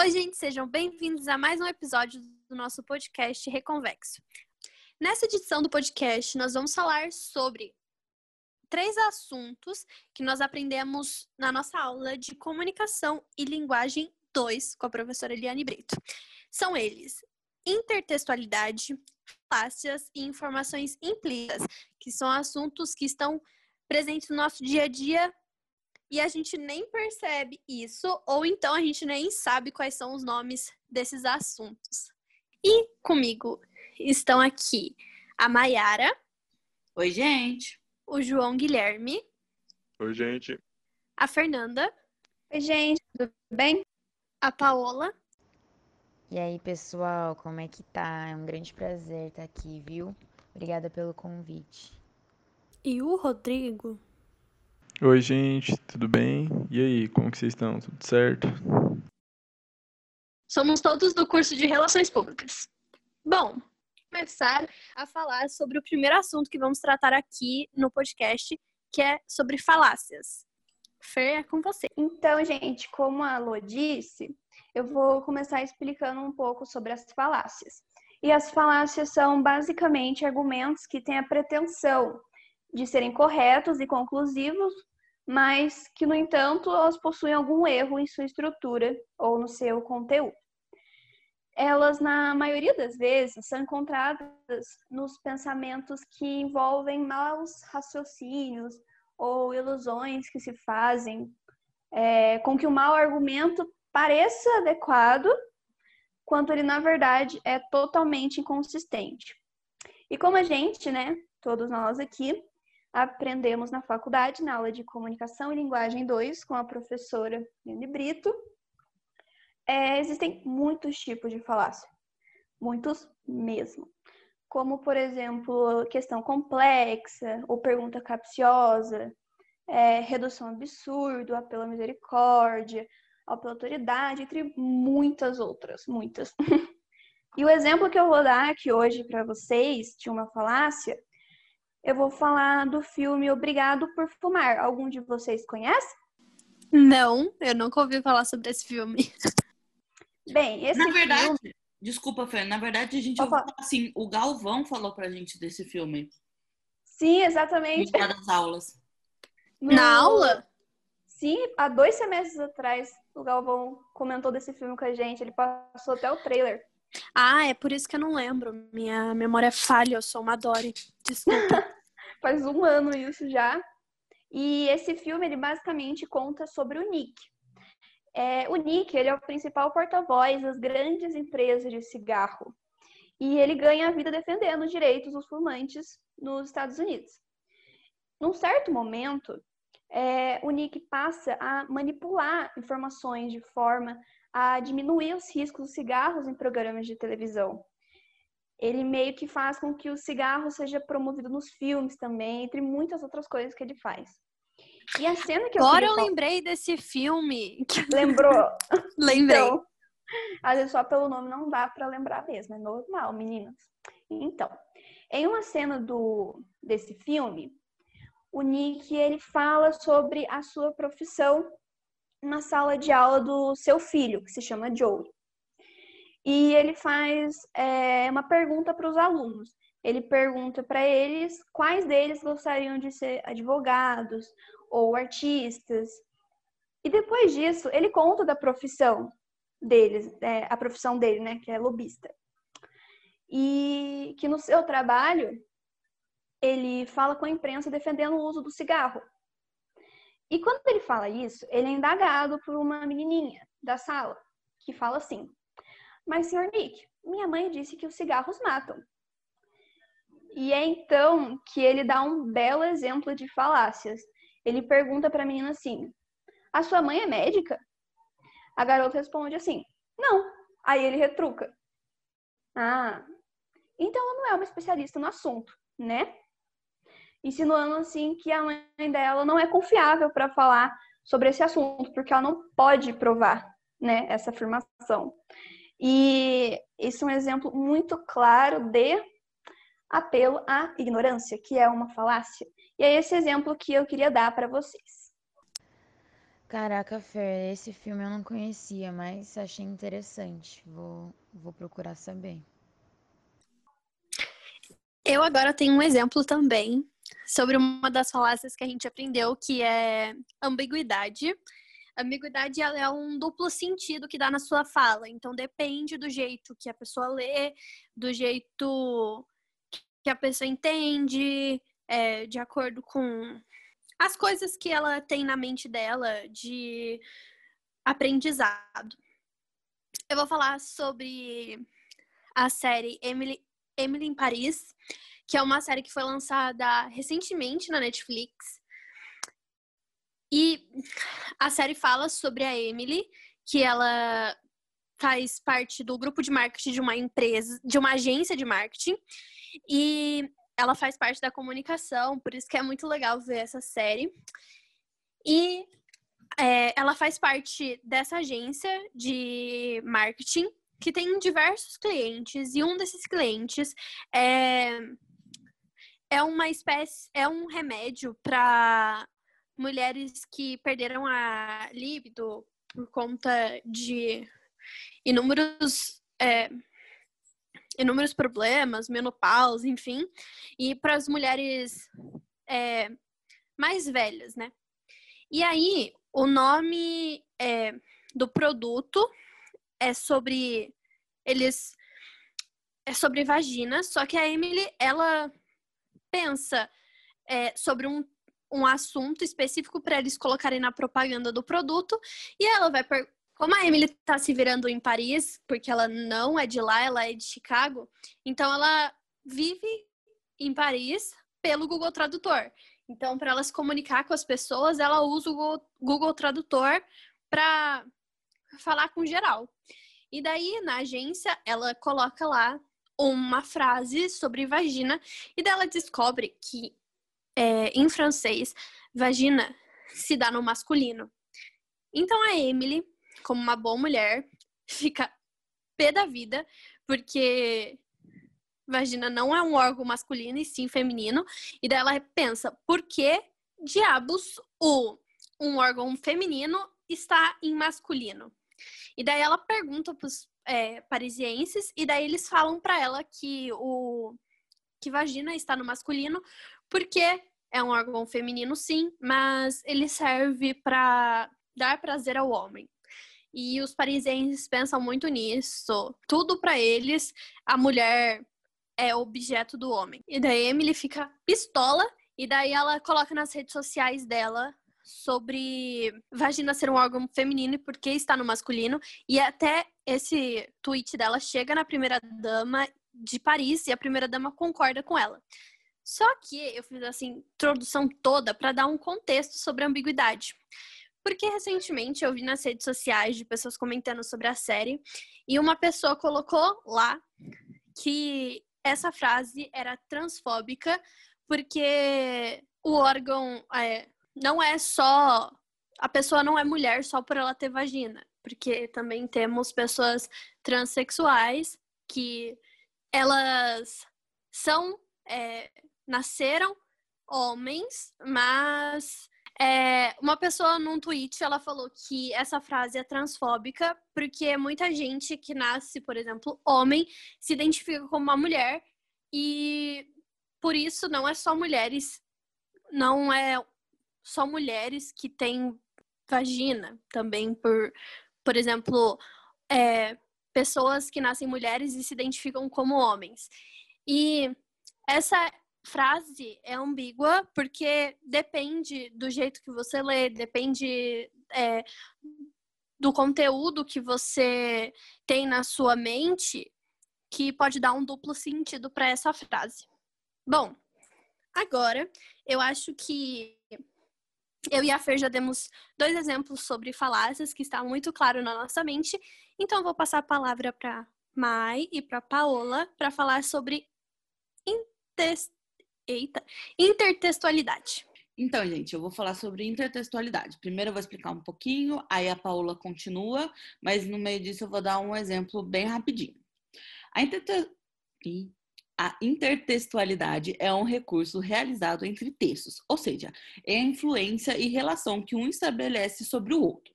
Oi, gente, sejam bem-vindos a mais um episódio do nosso podcast Reconvexo. Nessa edição do podcast, nós vamos falar sobre três assuntos que nós aprendemos na nossa aula de comunicação e linguagem 2 com a professora Eliane Brito. São eles: intertextualidade, falácias e informações implícitas, que são assuntos que estão presentes no nosso dia a dia e a gente nem percebe isso, ou então a gente nem sabe quais são os nomes desses assuntos. E comigo estão aqui a Maiara. Oi, gente. O João Guilherme. Oi, gente. A Fernanda. Oi, gente, tudo bem? A Paola. E aí, pessoal, como é que tá? É um grande prazer estar aqui, viu? Obrigada pelo convite. E o Rodrigo. Oi, gente, tudo bem? E aí, como que vocês estão? Tudo certo? Somos todos do curso de Relações Públicas. Bom, começar a falar sobre o primeiro assunto que vamos tratar aqui no podcast, que é sobre falácias. Fer, é com você. Então, gente, como a Lô disse, eu vou começar explicando um pouco sobre as falácias. E as falácias são basicamente argumentos que têm a pretensão de serem corretos e conclusivos, mas que, no entanto, elas possuem algum erro em sua estrutura ou no seu conteúdo. Elas, na maioria das vezes, são encontradas nos pensamentos que envolvem maus raciocínios ou ilusões que se fazem é, com que o mau argumento pareça adequado, quando ele, na verdade, é totalmente inconsistente. E como a gente, né, todos nós aqui, aprendemos na faculdade, na aula de Comunicação e Linguagem 2, com a professora Lene Brito. É, existem muitos tipos de falácia, muitos mesmo. Como, por exemplo, questão complexa ou pergunta capciosa, é, redução absurdo, apelo à misericórdia, apelo à autoridade, entre muitas outras, muitas. e o exemplo que eu vou dar aqui hoje para vocês de uma falácia eu vou falar do filme Obrigado por Fumar. Algum de vocês conhece? Não, eu nunca ouvi falar sobre esse filme. Bem, esse Na verdade, filme... desculpa, Fê, na verdade a gente ouviu assim, o Galvão falou pra gente desse filme. Sim, exatamente. No das aulas. No... Na aula? Sim, há dois semestres atrás o Galvão comentou desse filme com a gente. Ele passou até o trailer. Ah, é por isso que eu não lembro. Minha memória falha, eu sou uma Dory. Desculpa. Faz um ano isso já. E esse filme, ele basicamente conta sobre o Nick. É, o Nick, ele é o principal porta-voz das grandes empresas de cigarro. E ele ganha a vida defendendo os direitos dos fumantes nos Estados Unidos. Num certo momento, é, o Nick passa a manipular informações de forma a diminuir os riscos dos cigarros em programas de televisão. Ele meio que faz com que o cigarro seja promovido nos filmes também, entre muitas outras coisas que ele faz. E a cena que eu Agora eu lembrei desse filme. Lembrou? Lembrei. Então, às vezes só pelo nome não dá para lembrar mesmo, é normal, meninas. Então, em uma cena do desse filme, o Nick ele fala sobre a sua profissão na sala de aula do seu filho, que se chama Joe. E ele faz é, uma pergunta para os alunos. Ele pergunta para eles quais deles gostariam de ser advogados ou artistas. E depois disso, ele conta da profissão deles, é, a profissão dele, né, que é lobista. E que no seu trabalho, ele fala com a imprensa defendendo o uso do cigarro. E quando ele fala isso, ele é indagado por uma menininha da sala, que fala assim: Mas, senhor Nick, minha mãe disse que os cigarros matam. E é então que ele dá um belo exemplo de falácias. Ele pergunta para a menina assim: A sua mãe é médica? A garota responde assim: Não. Aí ele retruca: Ah, então ela não é uma especialista no assunto, né? insinuando assim que a mãe dela não é confiável para falar sobre esse assunto, porque ela não pode provar, né, essa afirmação. E isso é um exemplo muito claro de apelo à ignorância, que é uma falácia. E é esse exemplo que eu queria dar para vocês. Caraca, Fer, esse filme eu não conhecia, mas achei interessante. Vou, vou procurar saber. Eu agora tenho um exemplo também sobre uma das falácias que a gente aprendeu, que é ambiguidade. Ambiguidade ela é um duplo sentido que dá na sua fala, então depende do jeito que a pessoa lê, do jeito que a pessoa entende, é, de acordo com as coisas que ela tem na mente dela de aprendizado. Eu vou falar sobre a série Emily, Emily em Paris, que é uma série que foi lançada recentemente na Netflix. E a série fala sobre a Emily, que ela faz parte do grupo de marketing de uma empresa, de uma agência de marketing. E ela faz parte da comunicação, por isso que é muito legal ver essa série. E é, ela faz parte dessa agência de marketing que tem diversos clientes e um desses clientes é é uma espécie, é um remédio para mulheres que perderam a libido por conta de inúmeros é, inúmeros problemas, menopausa, enfim, e para as mulheres é, mais velhas, né? E aí, o nome é, do produto é sobre eles é sobre vagina, só que a Emily ela pensa é, sobre um, um assunto específico para eles colocarem na propaganda do produto e ela vai como a Emily tá se virando em Paris, porque ela não é de lá, ela é de Chicago, então ela vive em Paris pelo Google Tradutor. Então, para ela se comunicar com as pessoas, ela usa o Google Tradutor para falar com geral. E daí, na agência, ela coloca lá uma frase sobre vagina e dela descobre que é, em francês vagina se dá no masculino. Então a Emily, como uma boa mulher, fica pé da vida porque vagina não é um órgão masculino e sim feminino e daí ela pensa por que diabos o um órgão feminino está em masculino. E daí ela pergunta pros é, parisienses, e daí eles falam para ela que o que vagina está no masculino, porque é um órgão feminino, sim, mas ele serve para dar prazer ao homem. E os parisienses pensam muito nisso. Tudo para eles, a mulher é objeto do homem. E daí Emily fica pistola e daí ela coloca nas redes sociais dela sobre vagina ser um órgão feminino e por que está no masculino. E até esse tweet dela chega na primeira dama de Paris e a primeira dama concorda com ela. Só que eu fiz essa introdução toda para dar um contexto sobre a ambiguidade. Porque recentemente eu vi nas redes sociais de pessoas comentando sobre a série e uma pessoa colocou lá que essa frase era transfóbica porque o órgão, é, não é só. A pessoa não é mulher só por ela ter vagina, porque também temos pessoas transexuais que elas são. É, nasceram homens, mas é, uma pessoa num tweet ela falou que essa frase é transfóbica porque muita gente que nasce, por exemplo, homem, se identifica como uma mulher e por isso não é só mulheres, não é só mulheres que têm vagina, também por, por exemplo, é, pessoas que nascem mulheres e se identificam como homens. E essa frase é ambígua porque depende do jeito que você lê, depende é, do conteúdo que você tem na sua mente, que pode dar um duplo sentido para essa frase. Bom, agora eu acho que eu e a Fer já demos dois exemplos sobre falácias que está muito claro na nossa mente. Então, vou passar a palavra para Mai e para Paola para falar sobre Eita. intertextualidade. Então, gente, eu vou falar sobre intertextualidade. Primeiro eu vou explicar um pouquinho, aí a Paola continua, mas no meio disso eu vou dar um exemplo bem rapidinho. A intertextualidade A intertextualidade é um recurso realizado entre textos, ou seja, é a influência e relação que um estabelece sobre o outro.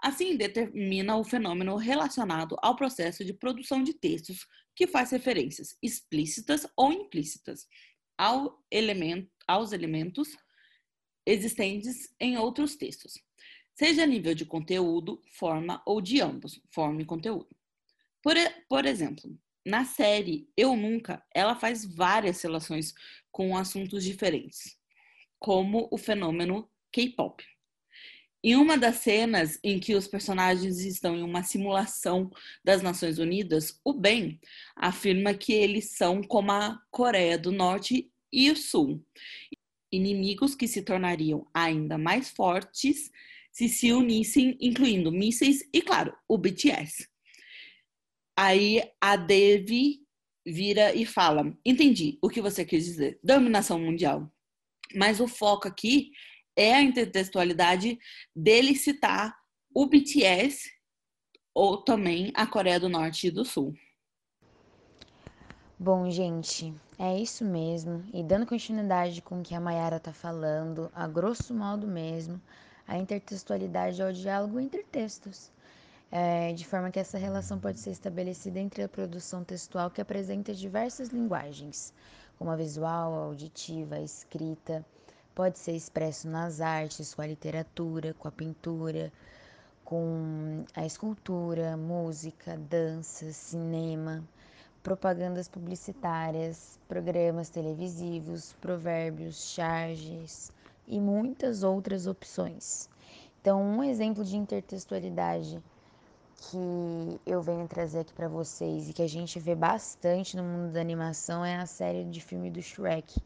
Assim, determina o fenômeno relacionado ao processo de produção de textos que faz referências explícitas ou implícitas ao elemento, aos elementos existentes em outros textos, seja a nível de conteúdo, forma ou de ambos, forma e conteúdo. Por, por exemplo, na série Eu Nunca, ela faz várias relações com assuntos diferentes, como o fenômeno K-pop. Em uma das cenas em que os personagens estão em uma simulação das Nações Unidas, o Ben afirma que eles são como a Coreia do Norte e o Sul, inimigos que se tornariam ainda mais fortes se se unissem, incluindo mísseis e, claro, o BTS. Aí a Devi vira e fala: Entendi o que você quis dizer, dominação mundial. Mas o foco aqui é a intertextualidade dele citar o BTS ou também a Coreia do Norte e do Sul. Bom, gente, é isso mesmo. E dando continuidade com o que a Mayara está falando, a grosso modo mesmo, a intertextualidade é o diálogo entre textos é, de forma que essa relação pode ser estabelecida entre a produção textual que apresenta diversas linguagens, como a visual, a auditiva, a escrita, pode ser expresso nas artes, com a literatura, com a pintura, com a escultura, música, dança, cinema, propagandas publicitárias, programas televisivos, provérbios, charges e muitas outras opções. Então, um exemplo de intertextualidade que eu venho trazer aqui para vocês e que a gente vê bastante no mundo da animação é a série de filme do Shrek,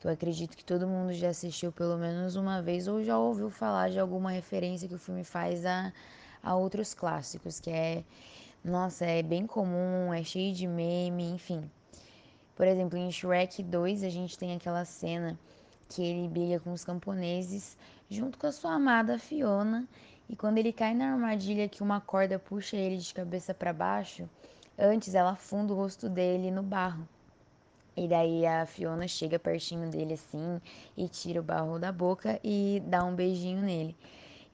que eu acredito que todo mundo já assistiu pelo menos uma vez ou já ouviu falar de alguma referência que o filme faz a, a outros clássicos, que é, nossa, é bem comum, é cheio de meme, enfim. Por exemplo, em Shrek 2 a gente tem aquela cena que ele briga com os camponeses junto com a sua amada Fiona e quando ele cai na armadilha que uma corda puxa ele de cabeça para baixo, antes ela afunda o rosto dele no barro. E daí a Fiona chega pertinho dele assim e tira o barro da boca e dá um beijinho nele.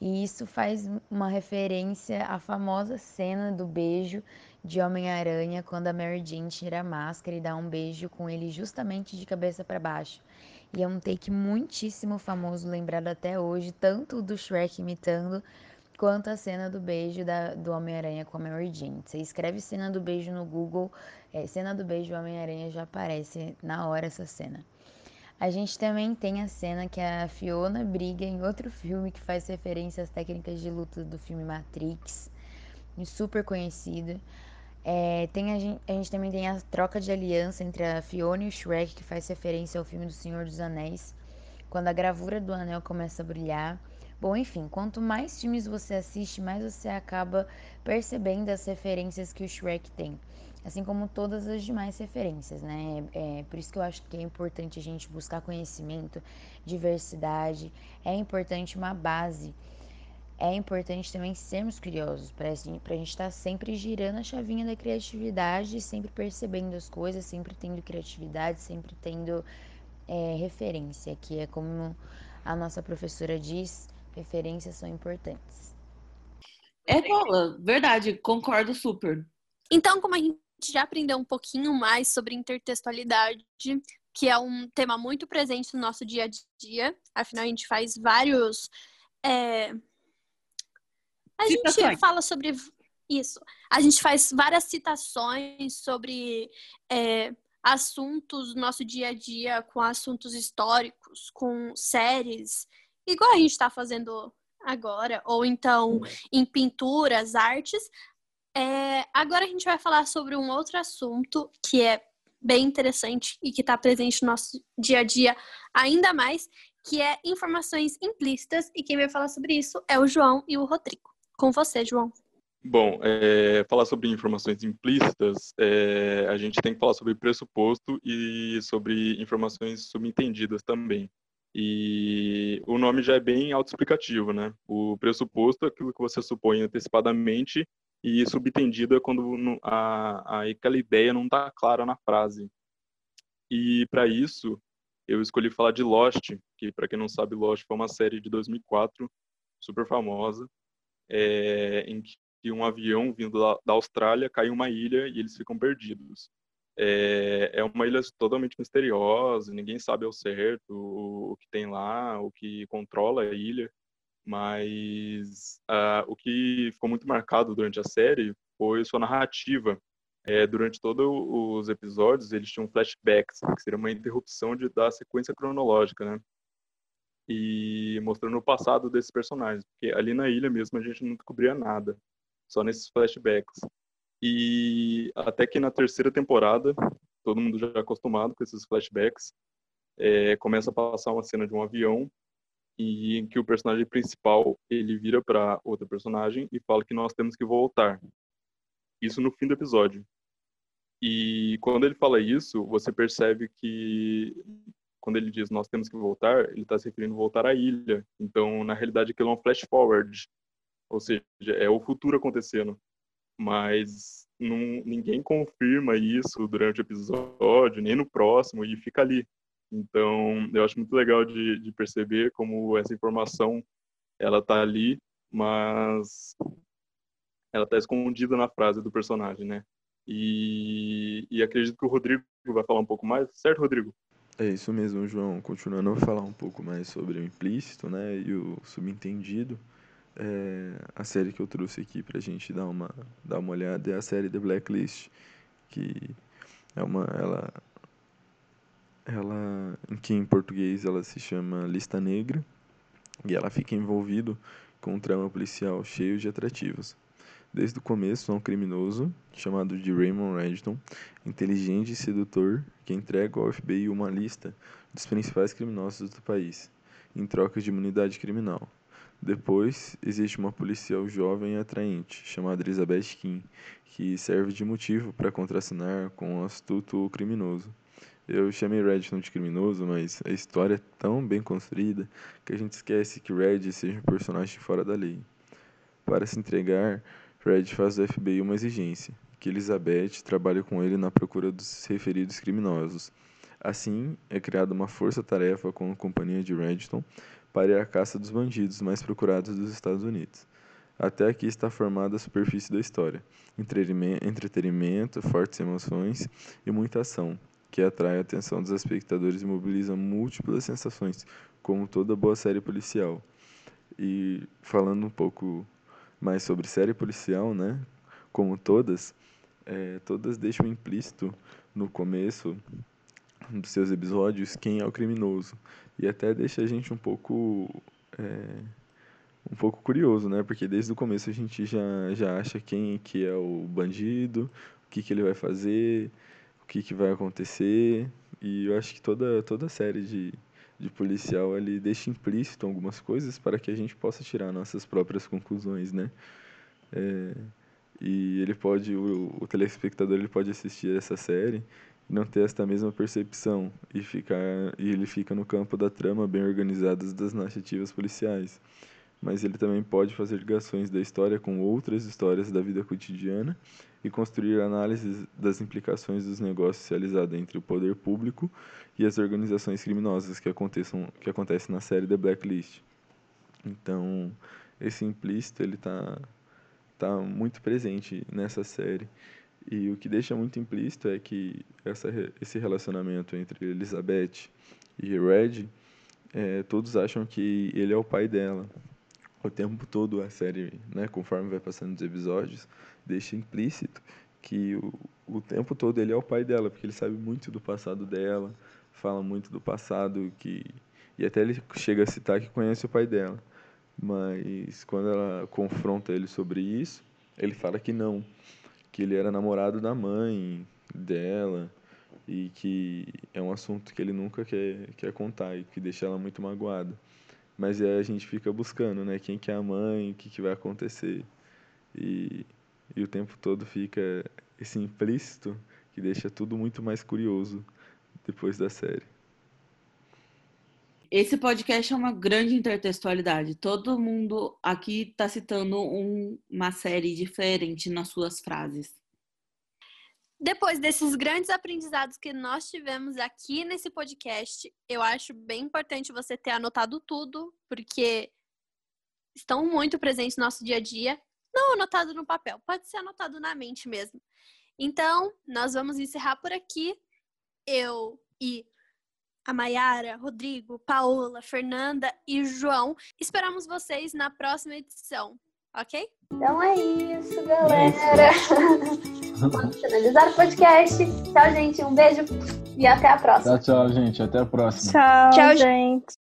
E isso faz uma referência à famosa cena do beijo de Homem-Aranha quando a Mary Jane tira a máscara e dá um beijo com ele justamente de cabeça para baixo. E é um take muitíssimo famoso, lembrado até hoje, tanto do Shrek imitando, quanto a cena do beijo da, do Homem-Aranha com a Mary Jane. Você escreve cena do beijo no Google, é, cena do beijo Homem-Aranha já aparece na hora essa cena. A gente também tem a cena que a Fiona briga em outro filme que faz referência às técnicas de luta do filme Matrix, super conhecido. É, tem a, gente, a gente também tem a troca de aliança entre a Fiona e o Shrek, que faz referência ao filme do Senhor dos Anéis, quando a gravura do anel começa a brilhar. Bom, enfim, quanto mais filmes você assiste, mais você acaba percebendo as referências que o Shrek tem. Assim como todas as demais referências, né? É, por isso que eu acho que é importante a gente buscar conhecimento, diversidade, é importante uma base é importante também sermos curiosos, para a gente estar tá sempre girando a chavinha da criatividade, sempre percebendo as coisas, sempre tendo criatividade, sempre tendo é, referência, que é como a nossa professora diz, referências são importantes. É, Paula, verdade, concordo super. Então, como a gente já aprendeu um pouquinho mais sobre intertextualidade, que é um tema muito presente no nosso dia a dia, afinal, a gente faz vários. É, a Citações. gente fala sobre isso. A gente faz várias citações sobre é, assuntos do nosso dia a dia, com assuntos históricos, com séries, igual a gente está fazendo agora, ou então em pinturas, artes. É, agora a gente vai falar sobre um outro assunto que é bem interessante e que está presente no nosso dia a dia ainda mais, que é informações implícitas. E quem vai falar sobre isso é o João e o Rodrigo. Com você, João. Bom, é, falar sobre informações implícitas, é, a gente tem que falar sobre pressuposto e sobre informações subentendidas também. E o nome já é bem autoexplicativo, né? O pressuposto é aquilo que você supõe antecipadamente e subentendido é quando a, a, aquela ideia não está clara na frase. E para isso, eu escolhi falar de Lost, que para quem não sabe, Lost foi uma série de 2004, super famosa, é, em que um avião vindo da, Austrália cai em uma ilha e eles ficam perdidos. É, é uma ilha totalmente misteriosa, ninguém sabe ao certo o, o que tem lá, o que controla a ilha, mas uh, o que ficou muito marcado durante a série foi sua narrativa. É, durante todos os episódios, eles tinham flashbacks, que seria uma interrupção de, da sequência cronológica, né? E mostrando o passado desses personagens, porque ali na ilha mesmo a gente não descobria nada, só nesses flashbacks. E até que na terceira temporada, todo mundo já acostumado com esses flashbacks, é, começa a passar uma cena de um avião e em que o personagem principal ele vira para outra personagem e fala que nós temos que voltar. Isso no fim do episódio. E quando ele fala isso, você percebe que quando ele diz nós temos que voltar, ele está se referindo voltar à ilha. Então, na realidade, aquilo é um flash forward, ou seja, é o futuro acontecendo mas não, ninguém confirma isso durante o episódio, nem no próximo, e fica ali. Então, eu acho muito legal de, de perceber como essa informação ela tá ali, mas ela tá escondida na frase do personagem, né? E, e acredito que o Rodrigo vai falar um pouco mais, certo, Rodrigo? É isso mesmo, João. Continuando a falar um pouco mais sobre o implícito, né, e o subentendido é, a série que eu trouxe aqui pra gente dar uma, dar uma olhada é a série The Blacklist, que é uma, ela, ela, em que em português ela se chama Lista Negra, e ela fica envolvido com um trama policial cheio de atrativos. Desde o começo, é um criminoso, chamado de Raymond Redton, inteligente e sedutor, que entrega ao FBI uma lista dos principais criminosos do país, em troca de imunidade criminal. Depois, existe uma policial jovem e atraente, chamada Elizabeth Kim, que serve de motivo para contracenar com um astuto criminoso. Eu chamei Redstone de criminoso, mas a história é tão bem construída que a gente esquece que Red seja um personagem fora da lei. Para se entregar, Red faz do FBI uma exigência, que Elizabeth trabalhe com ele na procura dos referidos criminosos. Assim, é criada uma força-tarefa com a companhia de Redstone para ir à caça dos bandidos mais procurados dos Estados Unidos. Até aqui está formada a superfície da história: entretenimento, fortes emoções e muita ação, que atrai a atenção dos espectadores e mobiliza múltiplas sensações, como toda boa série policial. E falando um pouco mais sobre série policial, né? Como todas, é, todas deixam implícito no começo dos seus episódios quem é o criminoso e até deixa a gente um pouco é, um pouco curioso, né? Porque desde o começo a gente já, já acha quem que é o bandido, o que, que ele vai fazer, o que, que vai acontecer. E eu acho que toda, toda série de, de policial ele deixa implícito algumas coisas para que a gente possa tirar nossas próprias conclusões, né? É, e ele pode, o, o telespectador ele pode assistir essa série não ter esta mesma percepção e ficar e ele fica no campo da trama bem organizadas das narrativas policiais. Mas ele também pode fazer ligações da história com outras histórias da vida cotidiana e construir análises das implicações dos negócios realizados entre o poder público e as organizações criminosas que aconteçam que acontece na série The Blacklist. Então, esse implícito ele tá tá muito presente nessa série e o que deixa muito implícito é que essa, esse relacionamento entre Elizabeth e Red, é, todos acham que ele é o pai dela. O tempo todo a série, né, conforme vai passando os episódios, deixa implícito que o, o tempo todo ele é o pai dela, porque ele sabe muito do passado dela, fala muito do passado que e até ele chega a citar que conhece o pai dela. Mas quando ela confronta ele sobre isso, ele fala que não, que ele era namorado da mãe dela e que é um assunto que ele nunca quer, quer contar e que deixa ela muito magoada. Mas aí a gente fica buscando, né? Quem que é a mãe, o que, que vai acontecer. E, e o tempo todo fica esse implícito que deixa tudo muito mais curioso depois da série. Esse podcast é uma grande intertextualidade. Todo mundo aqui está citando um, uma série diferente nas suas frases. Depois desses grandes aprendizados que nós tivemos aqui nesse podcast, eu acho bem importante você ter anotado tudo, porque estão muito presentes no nosso dia a dia. Não anotado no papel, pode ser anotado na mente mesmo. Então, nós vamos encerrar por aqui. Eu e a Maiara, Rodrigo, Paola, Fernanda e João. Esperamos vocês na próxima edição, ok? Então é isso, galera. Vamos finalizar o podcast. Tchau, gente. Um beijo e até a próxima. Tchau, tchau, gente. Até a próxima. Tchau, Tchau, gente.